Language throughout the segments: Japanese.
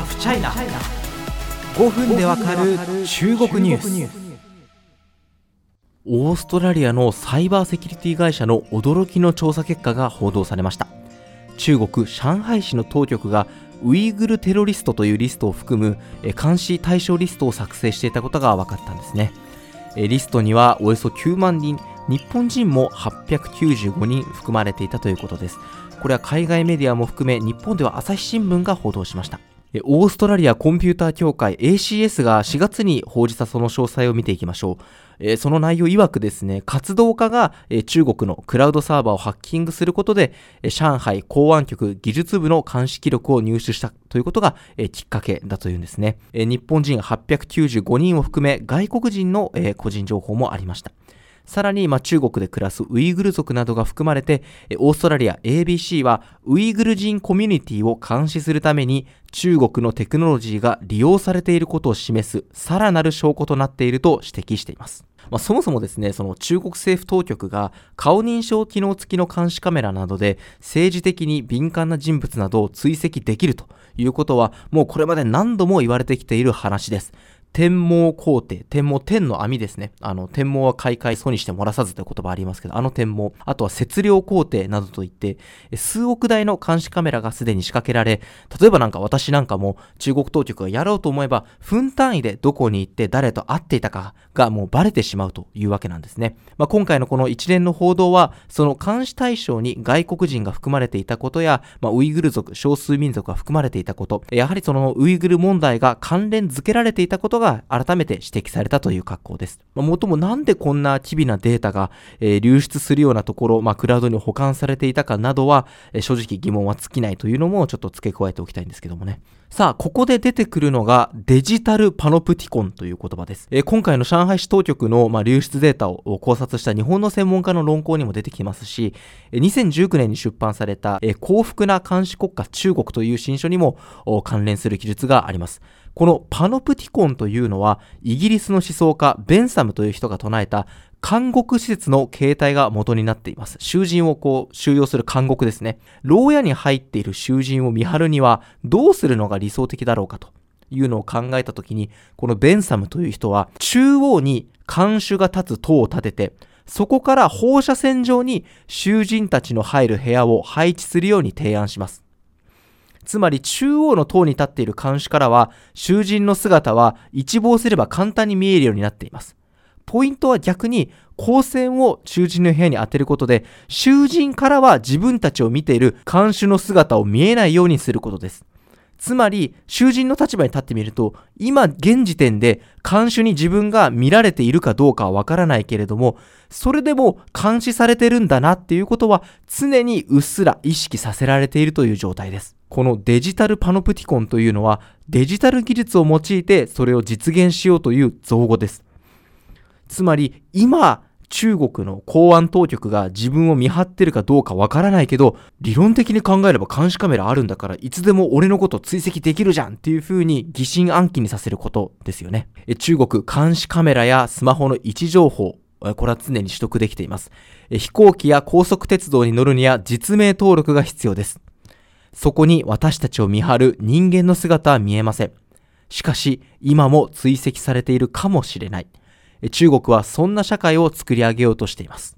ハフチャイナ5分でわかる中国ニュース。オーストラリアのサイバーセキュリティ会社の驚きの調査結果が報道されました。中国上海市の当局がウイグルテロリストというリストを含む監視対象リストを作成していたことが分かったんですね。リストにはおよそ9万人日本人も895人含まれていたということです。これは海外メディアも含め日本では朝日新聞が報道しましたオーストラリアコンピューター協会 ACS が4月に報じたその詳細を見ていきましょう。その内容曰くですね、活動家が中国のクラウドサーバーをハッキングすることで、上海公安局技術部の監視記録を入手したということがきっかけだというんですね。日本人895人を含め外国人の個人情報もありました。さらに、まあ、中国で暮らすウイグル族などが含まれて、オーストラリア ABC はウイグル人コミュニティを監視するために中国のテクノロジーが利用されていることを示すさらなる証拠となっていると指摘しています。まあ、そもそもですね、その中国政府当局が顔認証機能付きの監視カメラなどで政治的に敏感な人物などを追跡できるということはもうこれまで何度も言われてきている話です。天網工程、天網、天の網ですね。あの、天網は開会祖にして漏らさずという言葉ありますけど、あの天網、あとは節量工程などといって、数億台の監視カメラがすでに仕掛けられ、例えばなんか私なんかも中国当局がやろうと思えば、分単位でどこに行って誰と会っていたかがもうバレてしまうというわけなんですね。まあ、今回のこの一連の報道は、その監視対象に外国人が含まれていたことや、まあ、ウイグル族、少数民族が含まれていたこと、やはりそのウイグル問題が関連付けられていたことが改めて指摘されたという格好です。まあ、もともなんでこんな機微なデータが、えー、流出するようなところ、まあ、クラウドに保管されていたかなどは、えー、正直疑問は尽きないというのもちょっと付け加えておきたいんですけどもね。さあ、ここで出てくるのがデジタルパノプティコンという言葉です。えー、今回の上海市当局の、まあ、流出データを考察した日本の専門家の論考にも出てきますし、2019年に出版された、えー、幸福な監視国家中国という新書にも関連する記述があります。このパノプティコンというのは、イギリスの思想家ベンサムという人が唱えた監獄施設の形態が元になっています。囚人をこう収容する監獄ですね。牢屋に入っている囚人を見張るにはどうするのが理想的だろうかというのを考えたときに、このベンサムという人は中央に監守が立つ塔を立てて、そこから放射線上に囚人たちの入る部屋を配置するように提案します。つまり中央の塔に立っている監視からは、囚人の姿は一望すれば簡単に見えるようになっています。ポイントは逆に光線を囚人の部屋に当てることで、囚人からは自分たちを見ている監視の姿を見えないようにすることです。つまり、囚人の立場に立ってみると、今現時点で監視に自分が見られているかどうかはわからないけれども、それでも監視されてるんだなっていうことは常にうっすら意識させられているという状態です。このデジタルパノプティコンというのはデジタル技術を用いてそれを実現しようという造語です。つまり今中国の公安当局が自分を見張ってるかどうかわからないけど、理論的に考えれば監視カメラあるんだから、いつでも俺のこと追跡できるじゃんっていう風に疑心暗鬼にさせることですよね。中国監視カメラやスマホの位置情報、これは常に取得できています。飛行機や高速鉄道に乗るには実名登録が必要です。そこに私たちを見張る人間の姿は見えません。しかし、今も追跡されているかもしれない。中国はそんな社会を作り上げようとしています。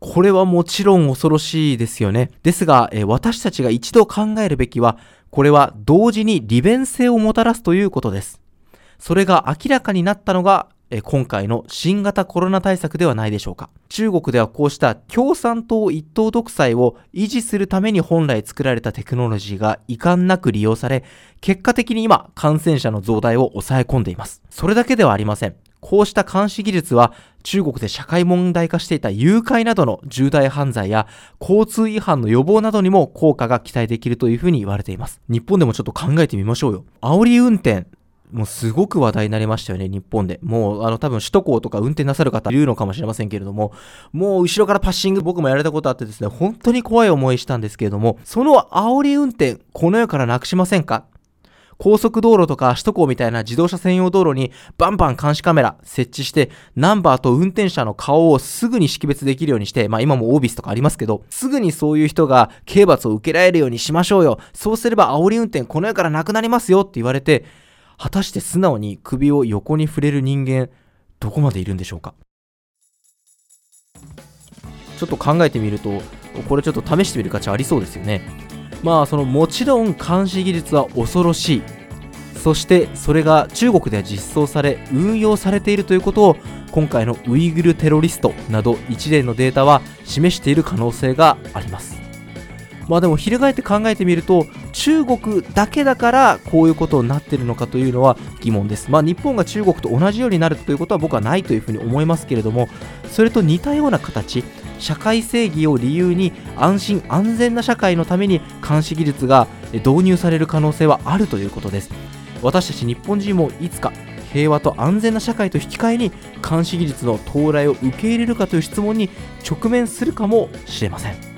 これはもちろん恐ろしいですよね。ですが、私たちが一度考えるべきは、これは同時に利便性をもたらすということです。それが明らかになったのが今回の新型コロナ対策ではないでしょうか。中国ではこうした共産党一党独裁を維持するために本来作られたテクノロジーが遺憾なく利用され、結果的に今感染者の増大を抑え込んでいます。それだけではありません。こうした監視技術は中国で社会問題化していた誘拐などの重大犯罪や交通違反の予防などにも効果が期待できるというふうに言われています。日本でもちょっと考えてみましょうよ。煽り運転もうすごく話題になりましたよね、日本で。もう、あの、多分首都高とか運転なさる方いるのかもしれませんけれども、もう後ろからパッシング僕もやられたことあってですね、本当に怖い思いしたんですけれども、その煽り運転、この世からなくしませんか？高速道路とか首都高みたいな自動車専用道路にバンバン監視カメラ設置してナンバーと運転者の顔をすぐに識別できるようにしてまあ今もオービスとかありますけどすぐにそういう人が刑罰を受けられるようにしましょうよそうすれば煽り運転この世からなくなりますよって言われて果たして素直に首を横に触れる人間どこまでいるんでしょうか？ちょっと考えてみるとこれちょっと試してみる価値ありそうですよね。まあそのもちろん監視技術は恐ろしい。そしてそれが中国では実装され運用されているということを今回のウイグルテロリストなど一連のデータは示している可能性があります。まあでも翻って考えてみると中国だけだからこういうことになってるのかというのは疑問です。まあ日本が中国と同じようになるということは僕はないというふうに思いますけれどもそれと似たような形社会正義を理由に安心安全な社会のために監視技術が導入される可能性はあるということです。私たち日本人もいつか平和と安全な社会と引き換えに監視技術の到来を受け入れるかという質問に直面するかもしれません。